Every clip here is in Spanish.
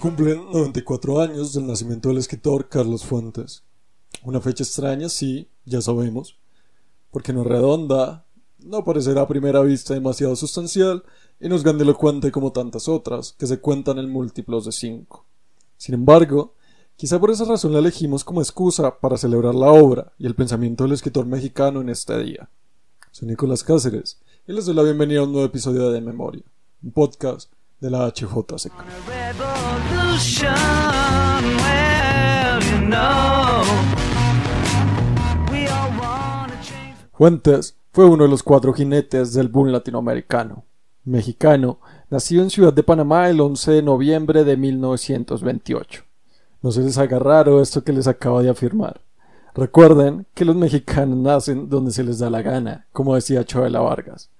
cumplen 94 años del nacimiento del escritor Carlos Fuentes. Una fecha extraña, sí, ya sabemos, porque no redonda, no parecerá a primera vista demasiado sustancial y no es grandilocuente como tantas otras, que se cuentan en múltiplos de cinco. Sin embargo, quizá por esa razón la elegimos como excusa para celebrar la obra y el pensamiento del escritor mexicano en este día. Soy Nicolás Cáceres y les doy la bienvenida a un nuevo episodio De Memoria, un podcast de la. Fuentes fue uno de los cuatro jinetes del boom latinoamericano. Mexicano, nacido en Ciudad de Panamá el 11 de noviembre de 1928. No se les haga raro esto que les acabo de afirmar. Recuerden que los mexicanos nacen donde se les da la gana, como decía Chabela Vargas.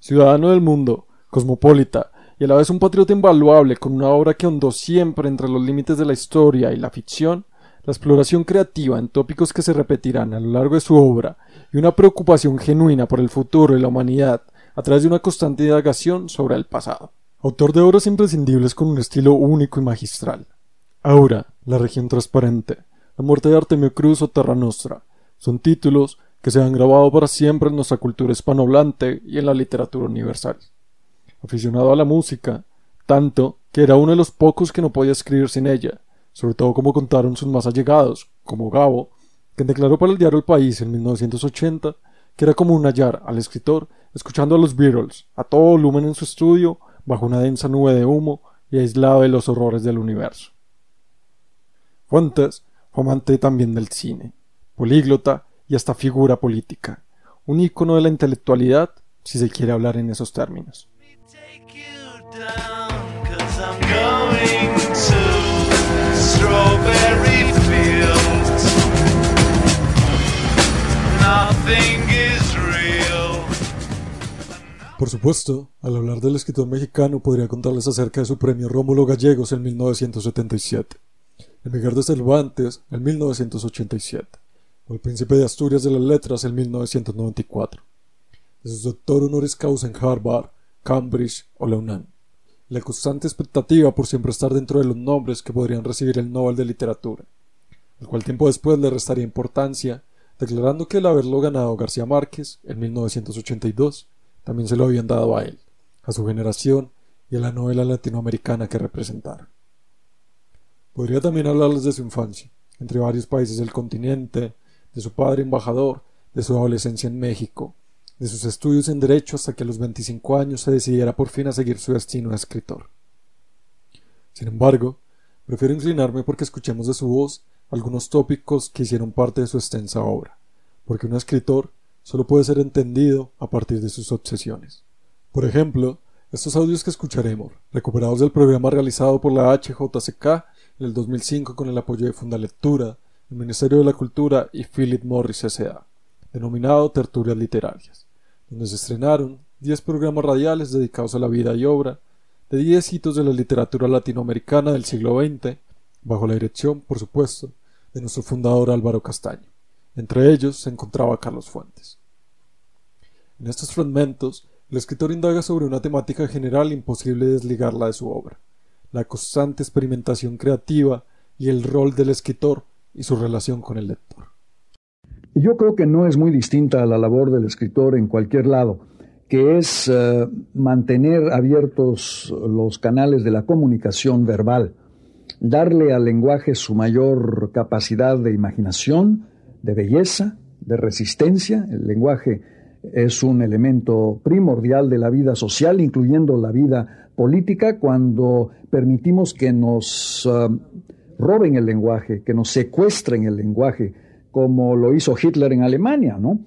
Ciudadano del mundo, cosmopolita, y a la vez un patriota invaluable con una obra que hondó siempre entre los límites de la historia y la ficción, la exploración creativa en tópicos que se repetirán a lo largo de su obra y una preocupación genuina por el futuro y la humanidad a través de una constante indagación sobre el pasado. Autor de obras imprescindibles con un estilo único y magistral. Aura, La región transparente, La muerte de Artemio Cruz o Terra Nostra son títulos que se han grabado para siempre en nuestra cultura hispanohablante y en la literatura universal aficionado a la música, tanto que era uno de los pocos que no podía escribir sin ella, sobre todo como contaron sus más allegados, como Gabo, quien declaró para el diario El País en 1980 que era como un hallar al escritor escuchando a los Beatles a todo volumen en su estudio bajo una densa nube de humo y aislado de los horrores del universo. Fuentes fue amante también del cine, políglota y hasta figura política, un ícono de la intelectualidad si se quiere hablar en esos términos. Por supuesto, al hablar del escritor mexicano podría contarles acerca de su premio Rómulo Gallegos en 1977, el Miguel de Cervantes en 1987, o el Príncipe de Asturias de las Letras en 1994, de su doctor honoris causa en Harvard, Cambridge o la la constante expectativa por siempre estar dentro de los nombres que podrían recibir el Nobel de Literatura, el cual tiempo después le restaría importancia, declarando que el haberlo ganado García Márquez en 1982 también se lo habían dado a él, a su generación y a la novela latinoamericana que representara. Podría también hablarles de su infancia, entre varios países del continente, de su padre embajador, de su adolescencia en México, de sus estudios en Derecho hasta que a los 25 años se decidiera por fin a seguir su destino de escritor. Sin embargo, prefiero inclinarme porque escuchemos de su voz algunos tópicos que hicieron parte de su extensa obra, porque un escritor solo puede ser entendido a partir de sus obsesiones. Por ejemplo, estos audios que escucharemos, recuperados del programa realizado por la HJCK en el 2005 con el apoyo de Fundalectura, el Ministerio de la Cultura y Philip Morris S.A., denominado Tertulias Literarias, donde se estrenaron diez programas radiales dedicados a la vida y obra de diez hitos de la literatura latinoamericana del siglo XX, bajo la dirección, por supuesto, de nuestro fundador Álvaro Castaño. Entre ellos se encontraba Carlos Fuentes. En estos fragmentos, el escritor indaga sobre una temática general imposible desligarla de su obra, la constante experimentación creativa y el rol del escritor y su relación con el lector. Yo creo que no es muy distinta a la labor del escritor en cualquier lado, que es eh, mantener abiertos los canales de la comunicación verbal, darle al lenguaje su mayor capacidad de imaginación, de belleza, de resistencia. El lenguaje es un elemento primordial de la vida social, incluyendo la vida política, cuando permitimos que nos uh, roben el lenguaje, que nos secuestren el lenguaje, como lo hizo Hitler en Alemania, ¿no?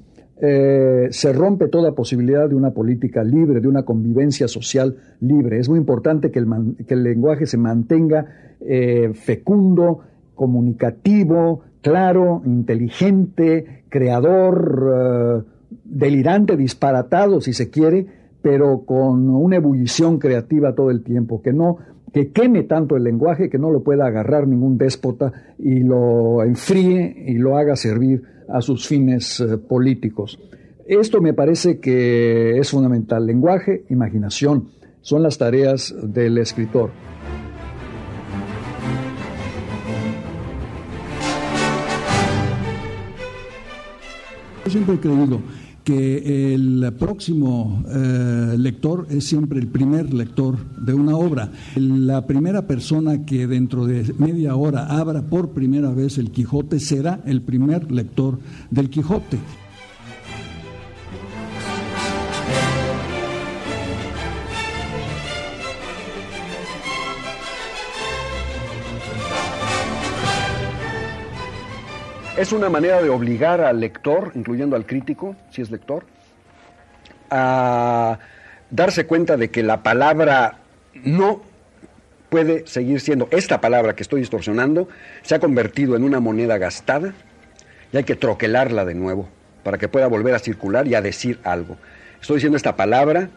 Eh, se rompe toda posibilidad de una política libre, de una convivencia social libre. Es muy importante que el, lenguaje se mantenga eh, fecundo, comunicativo, claro, inteligente, creador, eh, delirante, disparatado, si se quiere, pero con una ebullición creativa todo el tiempo, que no que queme tanto el lenguaje que no lo pueda agarrar ningún déspota y lo enfríe y lo haga servir a sus fines eh, políticos. Esto me parece que es fundamental. Lenguaje, imaginación, son las tareas del escritor. Yo siempre he creído que el próximo eh, lector es siempre el primer lector de una obra. La primera persona que dentro de media hora abra por primera vez el Quijote será el primer lector del Quijote. Es una manera de obligar al lector, incluyendo al crítico, si es lector, a darse cuenta de que la palabra no puede seguir siendo, esta palabra que estoy distorsionando, se ha convertido en una moneda gastada y hay que troquelarla de nuevo para que pueda volver a circular y a decir algo. Estoy diciendo esta palabra,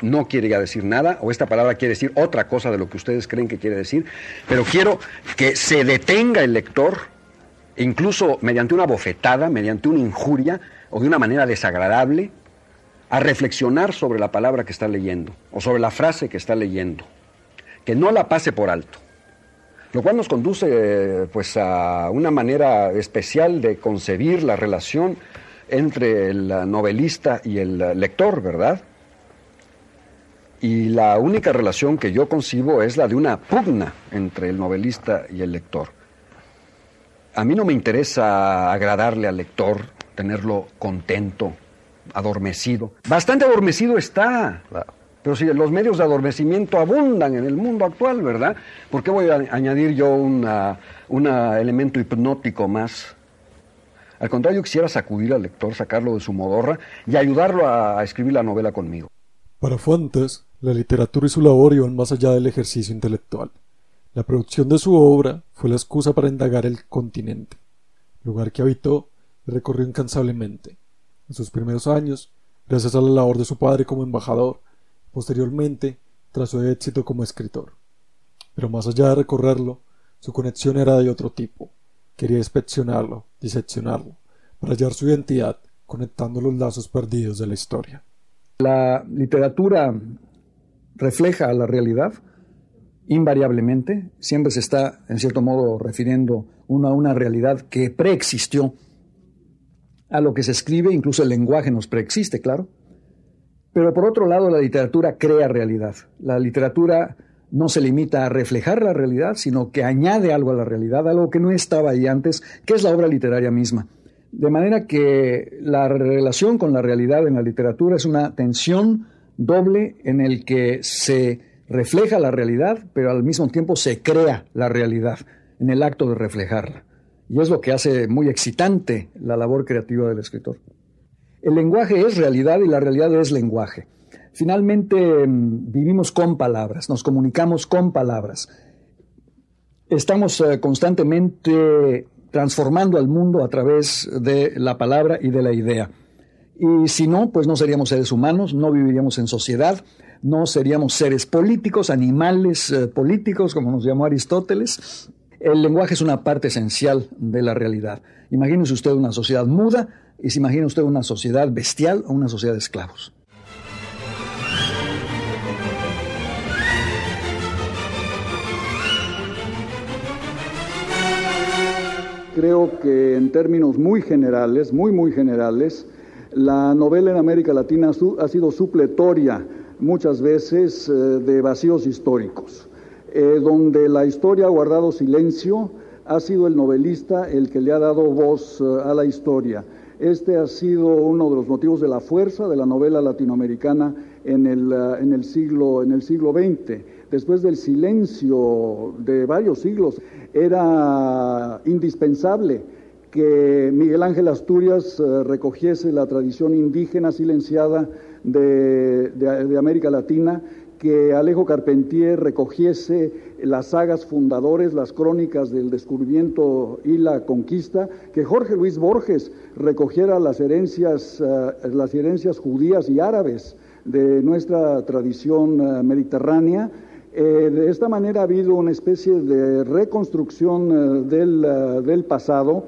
no quiere ya decir nada, o esta palabra quiere decir otra cosa de lo que ustedes creen que quiere decir, pero quiero que se detenga el lector incluso mediante una bofetada, mediante una injuria o de una manera desagradable, a reflexionar sobre la palabra que está leyendo o sobre la frase que está leyendo, que no la pase por alto. Lo cual nos conduce pues a una manera especial de concebir la relación entre el novelista y el lector, ¿verdad? Y la única relación que yo concibo es la de una pugna entre el novelista y el lector a mí no me interesa agradarle al lector, tenerlo contento, adormecido. Bastante adormecido está. Pero si los medios de adormecimiento abundan en el mundo actual, ¿verdad? ¿Por qué voy a añadir yo un elemento hipnótico más? Al contrario, quisiera sacudir al lector, sacarlo de su modorra y ayudarlo a, a escribir la novela conmigo. Para Fuentes, la literatura y su labor iban más allá del ejercicio intelectual. La producción de su obra fue la excusa para indagar el continente, lugar que habitó y recorrió incansablemente. En sus primeros años, gracias a la labor de su padre como embajador, posteriormente tras su éxito como escritor. Pero más allá de recorrerlo, su conexión era de otro tipo. Quería inspeccionarlo, diseccionarlo, para hallar su identidad, conectando los lazos perdidos de la historia. La literatura refleja la realidad invariablemente, siempre se está, en cierto modo, refiriendo uno a una realidad que preexistió a lo que se escribe, incluso el lenguaje nos preexiste, claro. Pero por otro lado, la literatura crea realidad. La literatura no se limita a reflejar la realidad, sino que añade algo a la realidad, algo que no estaba ahí antes, que es la obra literaria misma. De manera que la relación con la realidad en la literatura es una tensión doble en el que se refleja la realidad, pero al mismo tiempo se crea la realidad en el acto de reflejarla. Y es lo que hace muy excitante la labor creativa del escritor. El lenguaje es realidad y la realidad es lenguaje. Finalmente mm, vivimos con palabras, nos comunicamos con palabras. Estamos eh, constantemente transformando al mundo a través de la palabra y de la idea. Y si no, pues no seríamos seres humanos, no viviríamos en sociedad, no seríamos seres políticos, animales eh, políticos, como nos llamó Aristóteles. El lenguaje es una parte esencial de la realidad. Imagínese usted una sociedad muda y se imagina usted una sociedad bestial o una sociedad de esclavos. Creo que en términos muy generales, muy, muy generales, la novela en América Latina ha sido supletoria muchas veces eh, de vacíos históricos, eh, donde la historia ha guardado silencio, ha sido el novelista el que le ha dado voz eh, a la historia. Este ha sido uno de los motivos de la fuerza de la novela latinoamericana en el, en el, siglo, en el siglo XX. Después del silencio de varios siglos, era indispensable que Miguel Ángel Asturias recogiese la tradición indígena silenciada de, América Latina, que Alejo Carpentier recogiese las sagas fundadores, las crónicas del descubrimiento y la conquista, que Jorge Luis Borges recogiera las herencias, eh, las herencias judías y árabes de nuestra tradición eh, mediterránea. Eh, de esta manera ha habido una especie de reconstrucción del, del, pasado,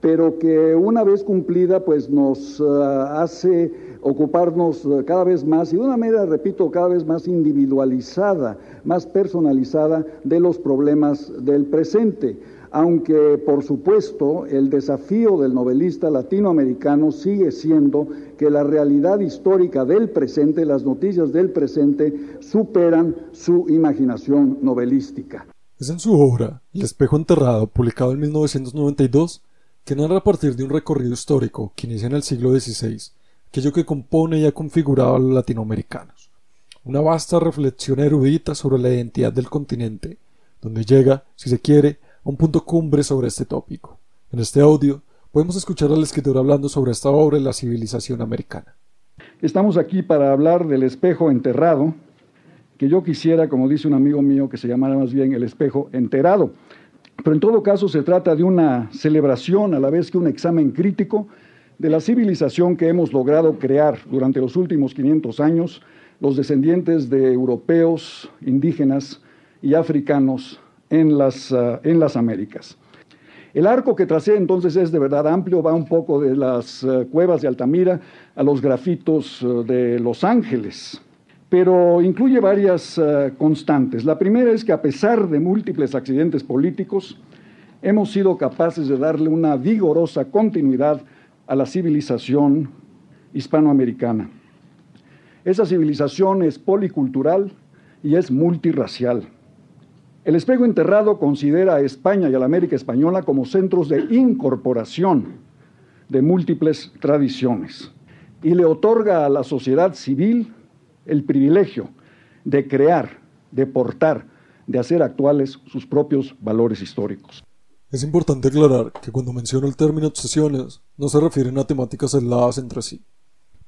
pero que una vez cumplida pues nos hace ocuparnos eh, cada vez más y de una manera, repito, cada vez más individualizada, más personalizada de los problemas del presente. aunque por supuesto el desafío del novelista latinoamericano sigue siendo que la realidad histórica del presente, las noticias del presente, superan su imaginación novelística. Es en su obra El espejo enterrado, publicado en 1992, que narra a partir de un recorrido histórico que inicia en el siglo XVI, aquello que compone y ha configurado a los latinoamericanos. Una vasta reflexión erudita sobre la identidad del continente, donde llega, si se quiere, a un punto cumbre sobre este tópico. En este audio podemos escuchar al escritor hablando sobre esta obra y la civilización americana. Estamos aquí para hablar del espejo enterrado, que yo quisiera, como dice un amigo mío, que se llamara más bien el espejo enterado. Pero en todo caso se trata de una celebración a la vez que un examen crítico de la civilización que hemos logrado crear durante los últimos 500 años los descendientes de europeos, indígenas y africanos en las, ah, en las Américas. El arco que tracé entonces es de verdad amplio, va un poco de las ah, cuevas de Altamira a los grafitos ah, de Los Ángeles, pero incluye varias constantes. La primera es que a pesar de múltiples accidentes políticos, hemos sido capaces de darle una vigorosa continuidad a la civilización hispanoamericana. Esa civilización es policultural y es multirracial. El espejo enterrado considera a España y a la América española como centros de incorporación de múltiples tradiciones y le otorga a la sociedad civil el privilegio de crear, de portar, de hacer actuales sus propios valores históricos. Es importante aclarar que cuando menciono el término obsesiones no se refieren a temáticas aisladas entre sí,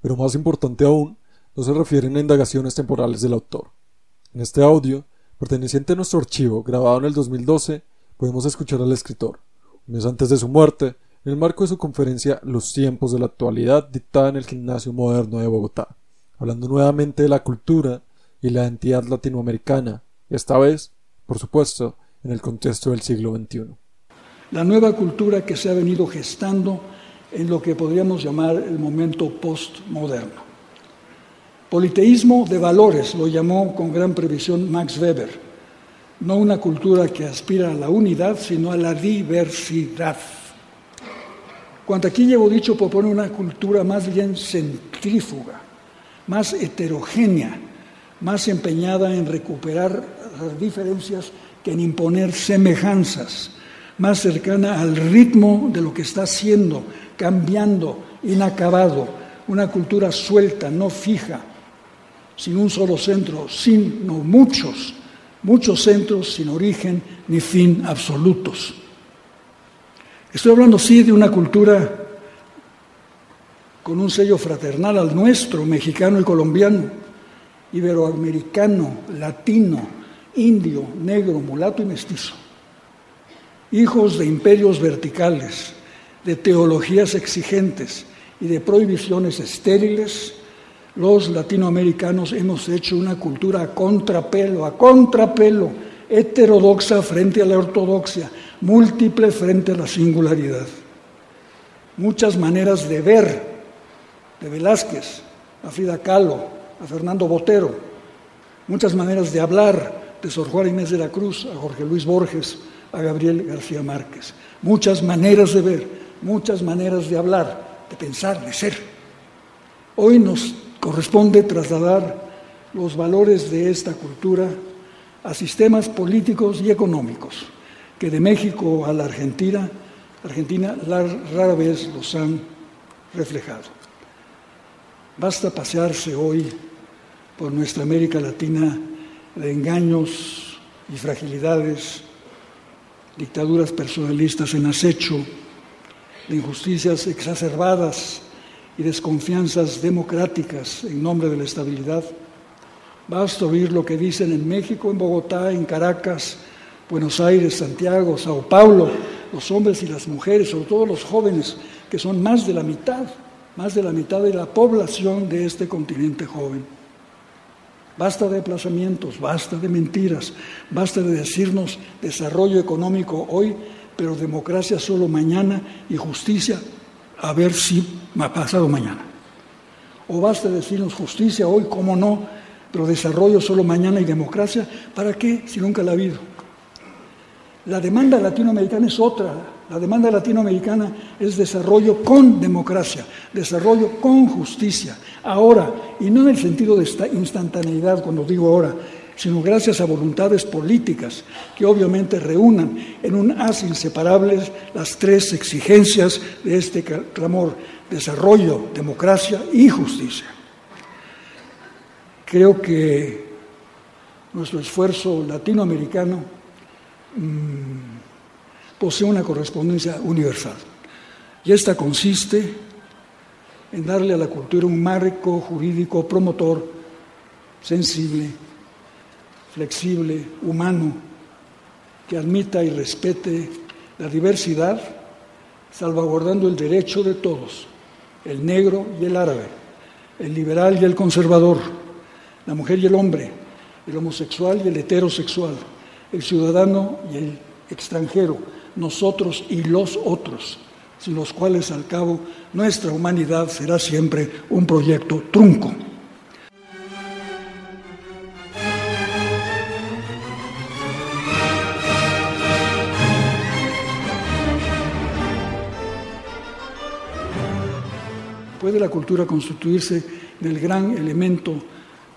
pero más importante aún, no se refieren a indagaciones temporales del autor. En este audio perteneciente a nuestro archivo, grabado en el 2012, podemos escuchar al escritor, un mes antes de su muerte, en el marco de su conferencia Los tiempos de la actualidad dictada en el Gimnasio Moderno de Bogotá, hablando nuevamente de la cultura y la identidad latinoamericana, esta vez, por supuesto, en el contexto del siglo XXI. La nueva cultura que se ha venido gestando en lo que podríamos llamar el momento postmoderno. Politeísmo de valores lo llamó con gran previsión Max Weber, no una cultura que aspira a la unidad, sino a la diversidad. Cuanto aquí llevo dicho, propone una cultura más bien centrífuga, más heterogénea, más empeñada en recuperar las diferencias que en imponer semejanzas, más cercana al ritmo de lo que está siendo, cambiando, inacabado, una cultura suelta, no fija, sin un solo centro, sino muchos, muchos centros sin origen ni fin absolutos. Estoy hablando, sí, de una cultura con un sello fraternal al nuestro, mexicano y colombiano, iberoamericano, latino, indio, negro, mulato y mestizo. Hijos de imperios verticales, de teologías exigentes y de prohibiciones estériles, los latinoamericanos hemos hecho una cultura a contrapelo, a contrapelo, heterodoxa frente a la ortodoxia, múltiple frente a la singularidad. Muchas maneras de ver, de Velázquez, a Frida Kahlo, a Fernando Botero, muchas maneras de hablar, de Sor Juana Inés de la Cruz, a Jorge Luis Borges, a Gabriel García Márquez. Muchas maneras de ver, muchas maneras de hablar, de pensar, de ser. Hoy nos corresponde trasladar los valores de esta cultura a sistemas políticos y económicos que de México a la Argentina, Argentina rara vez los han reflejado. Basta pasearse hoy por nuestra América Latina de engaños y fragilidades, dictaduras personalistas en acecho, de injusticias exacerbadas y desconfianzas democráticas en nombre de la estabilidad. Basta oír lo que dicen en México, en Bogotá, en Caracas, Buenos Aires, Santiago, Sao Paulo, los hombres y las mujeres, sobre todo los jóvenes, que son más de la mitad, más de la mitad de la población de este continente joven. Basta de aplazamientos, basta de mentiras, basta de decirnos desarrollo económico hoy, pero democracia solo mañana y justicia a ver si ha pasado mañana. O basta decirnos justicia hoy, cómo no, pero desarrollo solo mañana y democracia, ¿para qué si nunca la ha habido? La demanda latinoamericana es otra. La demanda latinoamericana es desarrollo con democracia, desarrollo con justicia, ahora, y no en el sentido de esta instantaneidad cuando digo ahora, sino gracias a voluntades políticas que obviamente reúnan en un haz inseparables las tres exigencias de este clamor, desarrollo, democracia y justicia. Creo que nuestro esfuerzo latinoamericano mm, posee una correspondencia universal. Y esta consiste en darle a la cultura un marco jurídico promotor, sensible, flexible, humano, que admita y respete la diversidad, salvaguardando el derecho de todos, el negro y el árabe, el liberal y el conservador, la mujer y el hombre, el homosexual y el heterosexual, el ciudadano y el extranjero, nosotros y los otros, sin los cuales al cabo nuestra humanidad será siempre un proyecto trunco. ¿Puede la cultura constituirse en el gran elemento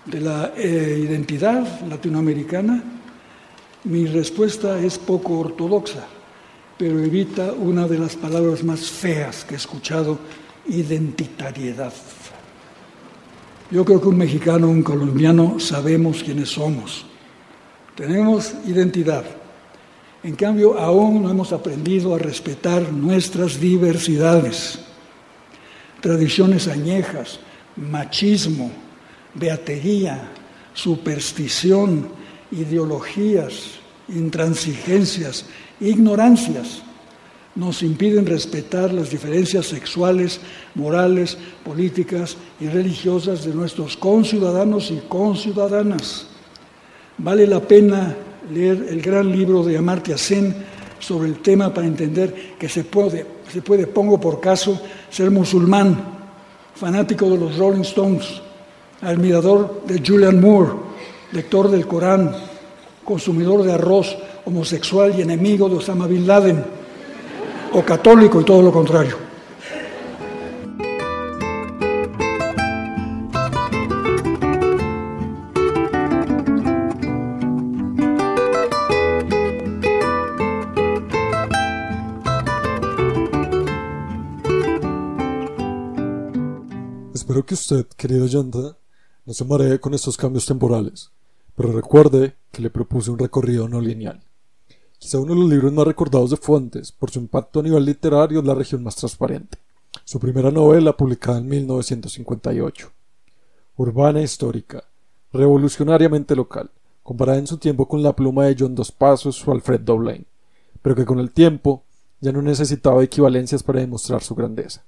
de la eh, identidad latinoamericana? Mi respuesta es poco ortodoxa, pero evita una de las palabras más feas que he escuchado, identitariedad. Yo creo que un mexicano, un colombiano, sabemos quiénes somos. Tenemos identidad. En cambio, aún no hemos aprendido a respetar nuestras diversidades, tradiciones añejas, machismo, beatería, superstición, ideologías, intransigencias, ignorancias nos impiden respetar las diferencias sexuales, morales, políticas y religiosas de nuestros conciudadanos y conciudadanas. Vale la pena leer el gran libro de Amartya Sen sobre el tema para entender que se puede, se puede, pongo por caso, ser musulmán, fanático de los Rolling Stones, admirador de Julian Moore, lector del Corán, consumidor de arroz, homosexual y enemigo de Osama Bin Laden, o católico y todo lo contrario. Espero que usted, querido Yanda, no se maree con estos cambios temporales, pero recuerde que le propuse un recorrido no lineal. Quizá uno de los libros más recordados de Fuentes por su impacto a nivel literario es La región más transparente, su primera novela publicada en 1958. Urbana e histórica, revolucionariamente local, comparada en su tiempo con la pluma de John Dos Pasos o Alfred Doblain, pero que con el tiempo ya no necesitaba equivalencias para demostrar su grandeza.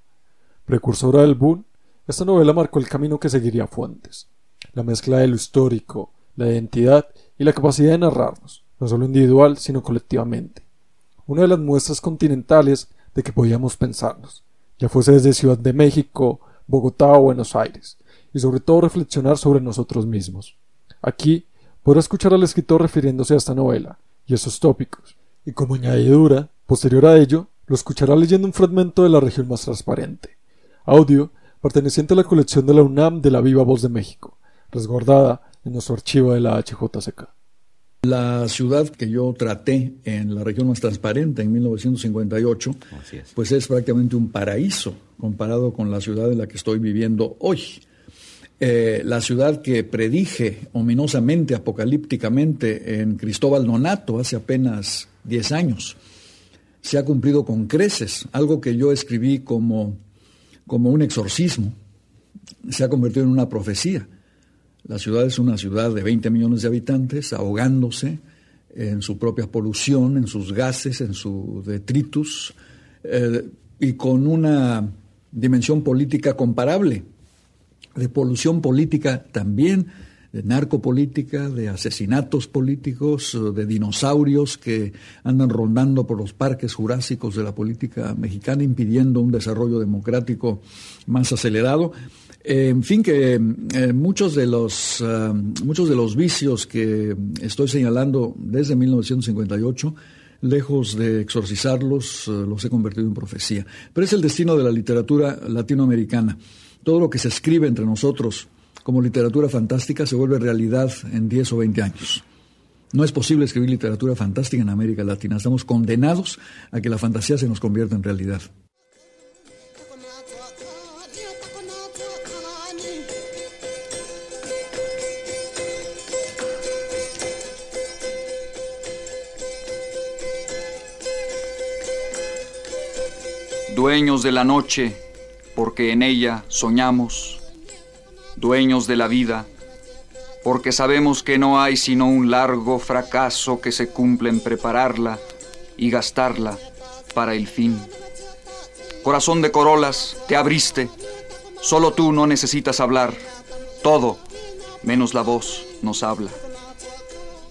Precursora del boom, esta novela marcó el camino que seguiría Fuentes, la mezcla de lo histórico, la identidad y la capacidad de narrarnos, no solo individual, sino colectivamente. Una de las muestras continentales de que podíamos pensarnos, ya fuese desde Ciudad de México, Bogotá o Buenos Aires, y sobre todo reflexionar sobre nosotros mismos. Aquí podrá escuchar al escritor refiriéndose a esta novela y esos tópicos, y como añadidura, posterior a ello, lo escuchará leyendo un fragmento de La región más transparente, audio perteneciente a la colección de la UNAM de la Viva Voz de México, resguardada en nuestro archivo de la HJCK. La ciudad que yo traté en la región más transparente en 1958, pues es prácticamente un paraíso comparado con la ciudad en la que estoy viviendo hoy. Eh, la ciudad que predije ominosamente, apocalípticamente en Cristóbal Nonato hace apenas 10 años, se ha cumplido con creces, algo que yo escribí como como un exorcismo, se ha convertido en una profecía. La ciudad es una ciudad de 20 millones de habitantes ahogándose en su propia polución, en sus gases, en su detritus, eh, y con una dimensión política comparable, de polución política también, de narcopolítica, de asesinatos políticos, de dinosaurios que andan rondando por los parques jurásicos de la política mexicana, impidiendo un desarrollo democrático más acelerado. En fin, que eh, muchos, de los, eh, muchos de los vicios que estoy señalando desde 1958 lejos de exorcizarlos, eh, los he convertido en profecía. Pero es el destino de la literatura latinoamericana. Todo lo que se escribe entre nosotros como literatura fantástica se vuelve realidad en 10 o 20 años. No es posible escribir literatura fantástica en América Latina. Estamos condenados a que la fantasía se nos convierta en realidad. Dueños de la noche, porque en ella soñamos, dueños de la vida, porque sabemos que no hay sino un largo fracaso que se cumple en prepararla y gastarla para el fin. Corazón de corolas, te abriste, solo tú no necesitas hablar, todo, menos la voz, nos habla.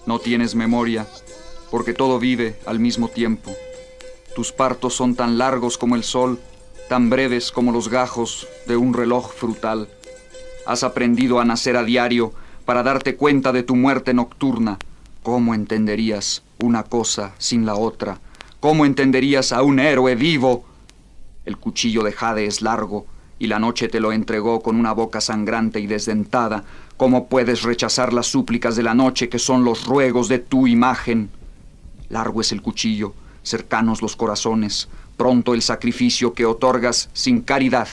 No tienes memoria, porque todo vive al mismo tiempo. Tus partos son tan largos como el sol, tan breves como los gajos de un reloj frutal. Has aprendido a nacer a diario para darte cuenta de tu muerte nocturna. ¿Cómo entenderías una cosa sin la otra? ¿Cómo entenderías a un héroe vivo? El cuchillo de Jade es largo y la noche te lo entregó con una boca sangrante y desdentada. ¿Cómo puedes rechazar las súplicas de la noche que son los ruegos de tu imagen? Largo es el cuchillo cercanos los corazones, pronto el sacrificio que otorgas sin caridad,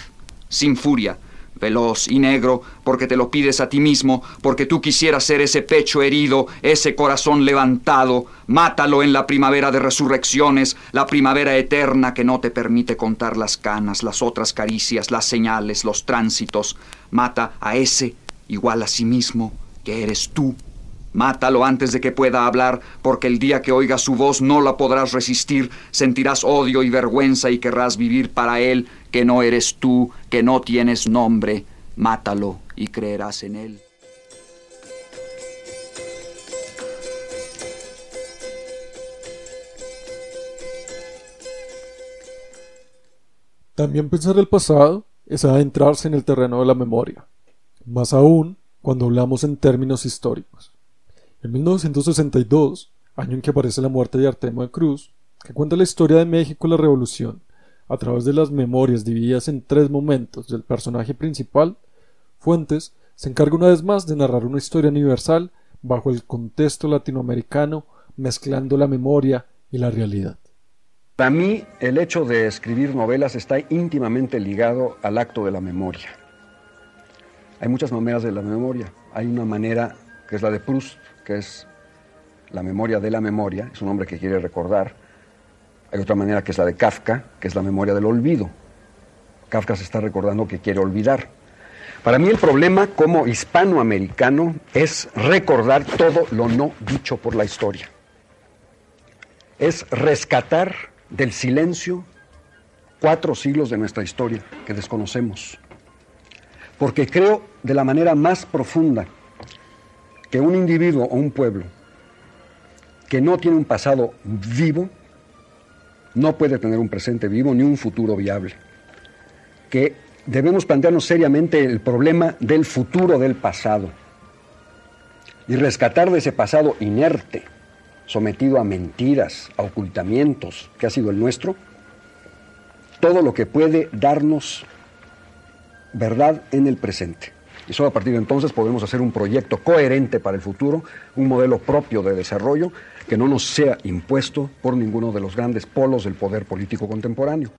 sin furia, veloz y negro, porque te lo pides a ti mismo, porque tú quisieras ser ese pecho herido, ese corazón levantado, mátalo en la primavera de resurrecciones, la primavera eterna que no te permite contar las canas, las otras caricias, las señales, los tránsitos, mata a ese igual a sí mismo que eres tú Mátalo antes de que pueda hablar, porque el día que oigas su voz no la podrás resistir, sentirás odio y vergüenza y querrás vivir para él, que no eres tú, que no tienes nombre. Mátalo y creerás en él. También pensar el pasado es adentrarse en el terreno de la memoria, más aún cuando hablamos en términos históricos. En 1962, año en que aparece la muerte de Artemo de Cruz, que cuenta la historia de México y la Revolución, a través de las memorias divididas en tres momentos del personaje principal, Fuentes se encarga una vez más de narrar una historia universal bajo el contexto latinoamericano, mezclando la memoria y la realidad. Para mí, el hecho de escribir novelas está íntimamente ligado al acto de la memoria. Hay muchas maneras de la memoria. Hay una manera que es la de Proust, que es la memoria de la memoria, es un hombre que quiere recordar. Hay otra manera que es la de Kafka, que es la memoria del olvido. Kafka se está recordando que quiere olvidar. Para mí el problema como hispanoamericano es recordar todo lo no dicho por la historia. Es rescatar del silencio cuatro siglos de nuestra historia que desconocemos. Porque creo de la manera más profunda que un individuo o un pueblo que no tiene un pasado vivo no puede tener un presente vivo ni un futuro viable. Que debemos plantearnos seriamente el problema del futuro del pasado y rescatar de ese pasado inerte, sometido a mentiras, a ocultamientos, que ha sido el nuestro, todo lo que puede darnos verdad en el presente. Y solo a partir de entonces podemos hacer un proyecto coherente para el futuro, un modelo propio de desarrollo que no nos sea impuesto por ninguno de los grandes polos del poder político contemporáneo.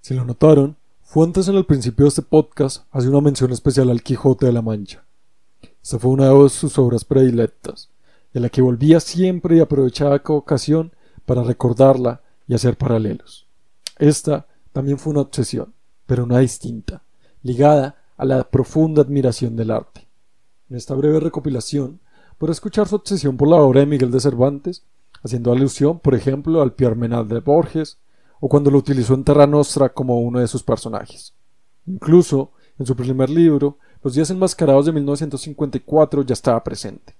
Si lo notaron, Fuentes en el principio de este podcast hace una mención especial al Quijote de la Mancha. Esta fue una de sus obras predilectas, de la que volvía siempre y aprovechaba cada ocasión para recordarla y hacer paralelos. Esta también fue una obsesión, pero una distinta, ligada a la profunda admiración del arte. En esta breve recopilación podrá escuchar su obsesión por la obra de Miguel de Cervantes, haciendo alusión, por ejemplo, al Pierre Menal de Borges, o cuando lo utilizó en Terra Nostra como uno de sus personajes. Incluso, en su primer libro, los días enmascarados de 1954 ya estaba presente,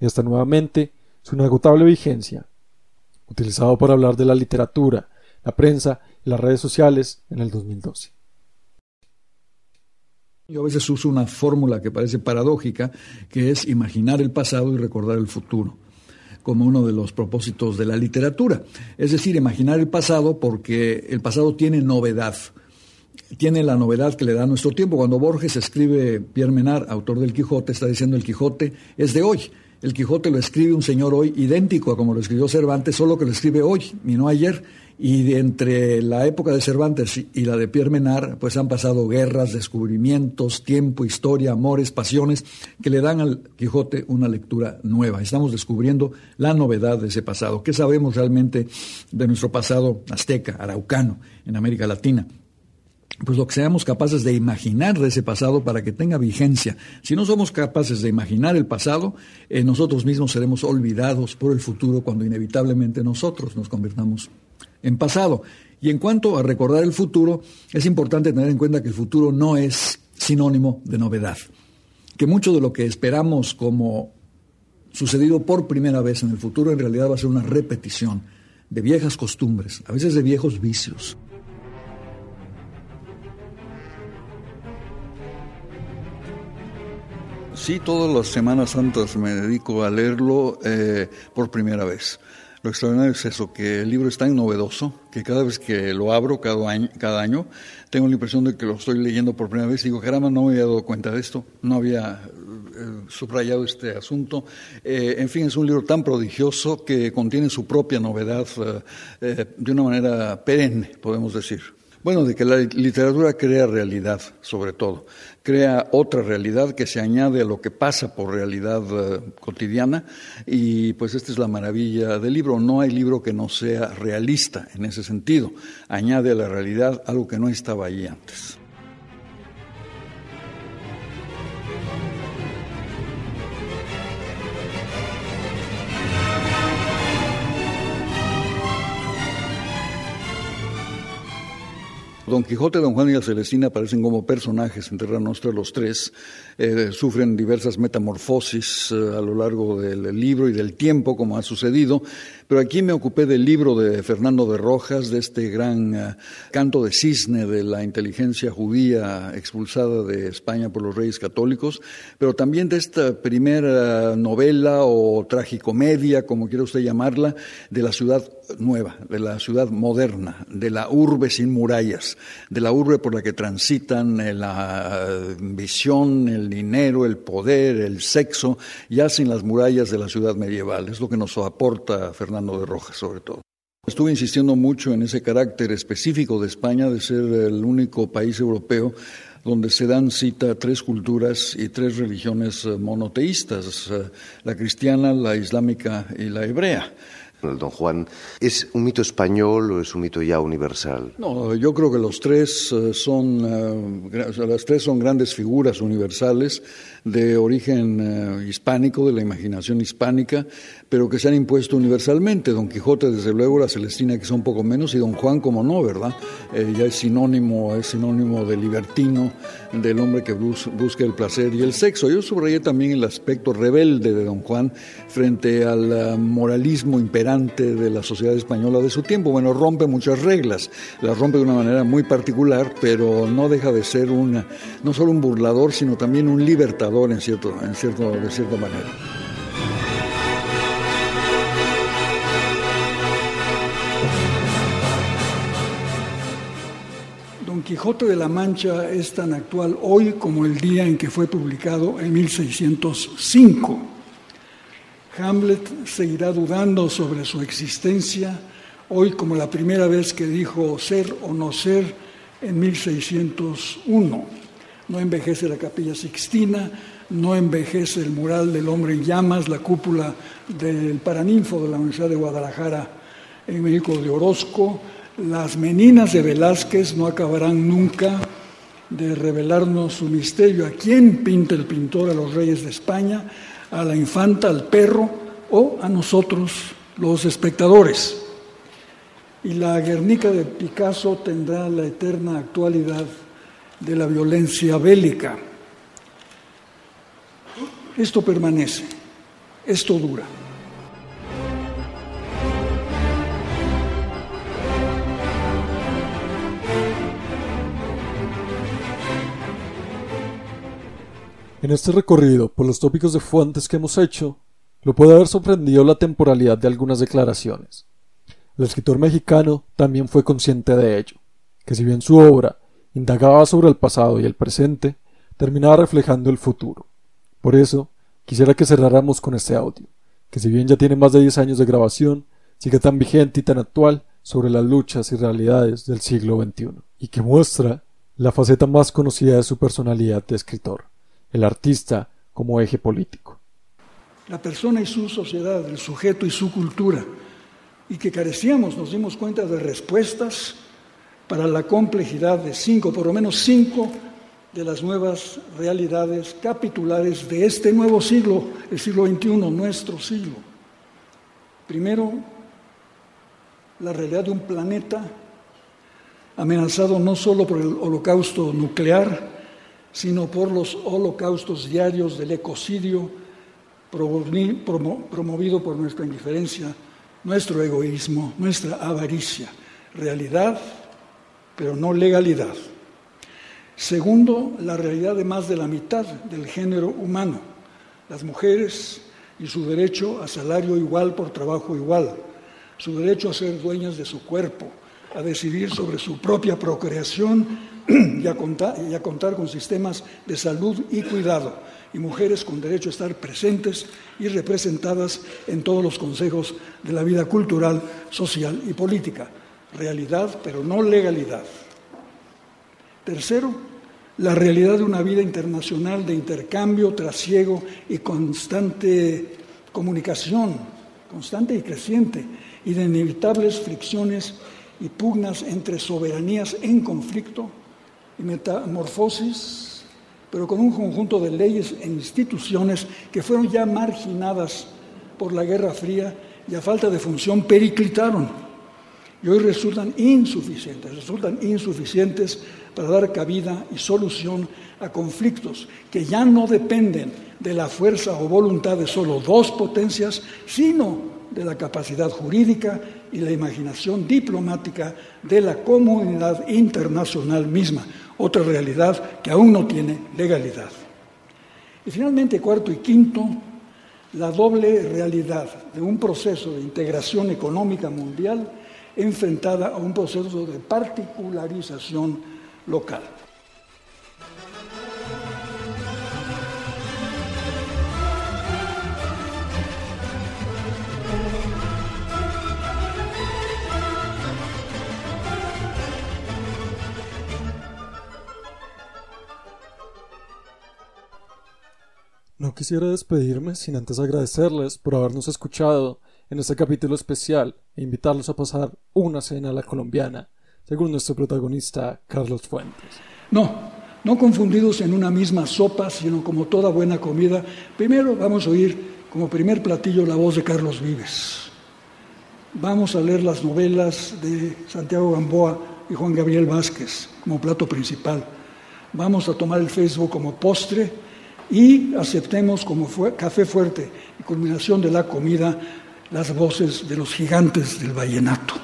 y hasta nuevamente su inagotable vigencia, utilizado para hablar de la literatura, la prensa y las redes sociales en el 2012. Yo a veces uso una fórmula que parece paradójica, que es imaginar el pasado y recordar el futuro como uno de los propósitos de la literatura. Es decir, imaginar el pasado porque el pasado tiene novedad tiene la novedad que le da nuestro tiempo. Cuando Borges escribe Pierre Menard, autor del Quijote, está diciendo el Quijote es de hoy. El Quijote lo escribe un señor hoy idéntico a como lo escribió Cervantes, solo que lo escribe hoy y no ayer. Y entre la época de Cervantes y la de Pierre Menard, pues han pasado guerras, descubrimientos, tiempo, historia, amores, pasiones, que le dan al Quijote una lectura nueva. Estamos descubriendo la novedad de ese pasado. ¿Qué sabemos realmente de nuestro pasado azteca, araucano, en América Latina? Pues lo que seamos capaces de imaginar de ese pasado para que tenga vigencia. Si no somos capaces de imaginar el pasado, eh, nosotros mismos seremos olvidados por el futuro cuando inevitablemente nosotros nos convirtamos en pasado. Y en cuanto a recordar el futuro, es importante tener en cuenta que el futuro no es sinónimo de novedad, que mucho de lo que esperamos como sucedido por primera vez en el futuro en realidad va a ser una repetición de viejas costumbres, a veces de viejos vicios. Sí, todas las Semanas Santas me dedico a leerlo eh, por primera vez. Lo extraordinario es eso, que el libro es tan novedoso que cada vez que lo abro, cada año, cada año tengo la impresión de que lo estoy leyendo por primera vez digo, caramba, no me había dado cuenta de esto, no había eh, subrayado este asunto. Eh, en fin, es un libro tan prodigioso que contiene su propia novedad de una manera perenne, podemos decir. Bueno, de que la literatura crea realidad, sobre todo. Crea otra realidad que se añade a lo que pasa por realidad eh, cotidiana. Y pues esta es la maravilla del libro. No hay libro que no sea realista en ese sentido. Añade a la realidad algo que no estaba ahí antes. Don Quijote, Don Juan y la Celestina aparecen como personajes en Terra Nostra los tres, eh, sufren diversas metamorfosis eh, a lo largo del libro y del tiempo, como ha sucedido, pero aquí me ocupé del libro de Fernando de Rojas, de este gran eh, canto de cisne de la inteligencia judía expulsada de España por los reyes católicos, pero también de esta primera novela o tragicomedia, como quiera usted llamarla, de la ciudad nueva, de la ciudad moderna, de la urbe sin murallas, de la urbe por la que transitan la visión, el dinero, el poder, el sexo, ya sin las murallas de la ciudad medieval. Es lo que nos aporta Fernando de Rojas, sobre todo. Estuve insistiendo mucho en ese carácter específico de España de ser el único país europeo donde se dan cita tres culturas y tres religiones monoteístas, la cristiana, la islámica y la hebrea el Don Juan, ¿es un mito español o es un mito ya universal? No, yo creo que los tres eh, son, eh, las tres son grandes figuras universales de origen eh, hispánico, de la imaginación hispánica, pero que se han impuesto universalmente. Don Quijote, desde luego, la Celestina, que son poco menos, y Don Juan, como no, ¿verdad? ya es sinónimo, es sinónimo de libertino, del hombre que busca el placer y el sexo. Yo subrayé también el aspecto rebelde de Don Juan frente al moralismo imperante de la sociedad española de su tiempo. Bueno, rompe muchas reglas, las rompe de una manera muy particular, pero no deja de ser una, no solo un burlador, sino también un libertador en cierto, en cierto, de cierta manera. Don Quijote de la Mancha es tan actual hoy como el día en que fue publicado en 1605. Hamlet seguirá dudando sobre su existencia hoy como la primera vez que dijo ser o no ser en 1601 no envejece la capilla sixtina, no envejece el mural del hombre en llamas, la cúpula del Paraninfo de la Universidad de Guadalajara en México de Orozco, las meninas de Velázquez no acabarán nunca de revelarnos su misterio. ¿A quién pinta el pintor? A los reyes de España, a la infanta, al perro o a nosotros, los espectadores. Y la Guernica de Picasso tendrá la eterna actualidad de la violencia bélica. Esto permanece, esto dura. En este recorrido por los tópicos de fuentes que hemos hecho, lo puede haber sorprendido la temporalidad de algunas declaraciones. El escritor mexicano también fue consciente de ello, que si bien su obra indagaba sobre el pasado y el presente, terminaba reflejando el futuro. Por eso, quisiera que cerráramos con este audio, que si bien ya tiene más de 10 años de grabación, sigue tan vigente y tan actual sobre las luchas y realidades del siglo XXI, y que muestra la faceta más conocida de su personalidad de escritor el artista como eje político. La persona y su sociedad, el sujeto y su cultura, y que carecíamos, nos dimos cuenta de respuestas para la complejidad de cinco, por lo menos cinco, de las nuevas realidades capitulares de este nuevo siglo, el siglo XXI, nuestro siglo. Primero, la realidad de un planeta amenazado no solo por el holocausto nuclear, sino por los holocaustos diarios del ecocidio promovido por nuestra indiferencia, nuestro egoísmo, nuestra avaricia. Realidad, pero no legalidad. Segundo, la realidad de más de la mitad del género humano, las mujeres y su derecho a salario igual por trabajo igual, su derecho a ser dueñas de su cuerpo, a decidir sobre su propia procreación y a, contar, y a contar con sistemas de salud y cuidado, y mujeres con derecho a estar presentes y representadas en todos los consejos de la vida cultural, social y política. Realidad, pero no legalidad. Tercero, la realidad de una vida internacional de intercambio, trasiego y constante comunicación, constante y creciente, y de inevitables fricciones y pugnas entre soberanías en conflicto y metamorfosis, pero con un conjunto de leyes e instituciones que fueron ya marginadas por la Guerra Fría y a falta de función periclitaron. Y hoy resultan insuficientes, resultan insuficientes para dar cabida y solución a conflictos que ya no dependen de la fuerza o voluntad de solo dos potencias, sino de la capacidad jurídica y la imaginación diplomática de la comunidad internacional misma, otra realidad que aún no tiene legalidad. Y finalmente, cuarto y quinto, la doble realidad de un proceso de integración económica mundial enfrentada a un proceso de particularización local. No quisiera despedirme sin antes agradecerles por habernos escuchado en este capítulo especial invitarlos a pasar una cena a la colombiana, según nuestro protagonista Carlos Fuentes. No, no confundidos en una misma sopa, sino como toda buena comida. Primero vamos a oír como primer platillo la voz de Carlos Vives. Vamos a leer las novelas de Santiago Gamboa y Juan Gabriel Vázquez como plato principal. Vamos a tomar el Facebook como postre y aceptemos como café fuerte y culminación de la comida las voces de los gigantes del vallenato.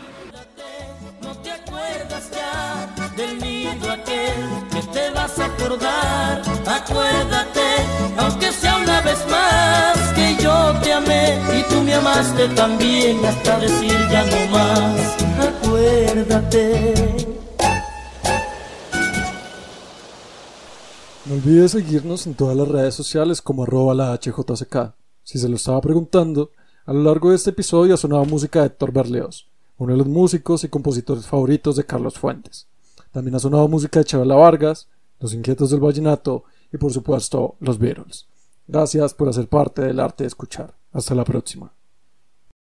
No te acuerdas ya del nido aquel que te vas a acordar. Acuérdate, aunque sea una vez más, que yo te amé y tú me amaste también hasta decir ya no más. Acuérdate. No olvides seguirnos en todas las redes sociales como arroba la HJCK. Si se lo estaba preguntando, a lo largo de este episodio ha sonado música de Héctor Berleos, uno de los músicos y compositores favoritos de Carlos Fuentes. También ha sonado música de Chabela Vargas, Los Inquietos del Vallenato y por supuesto los Beatles. Gracias por hacer parte del arte de escuchar. Hasta la próxima.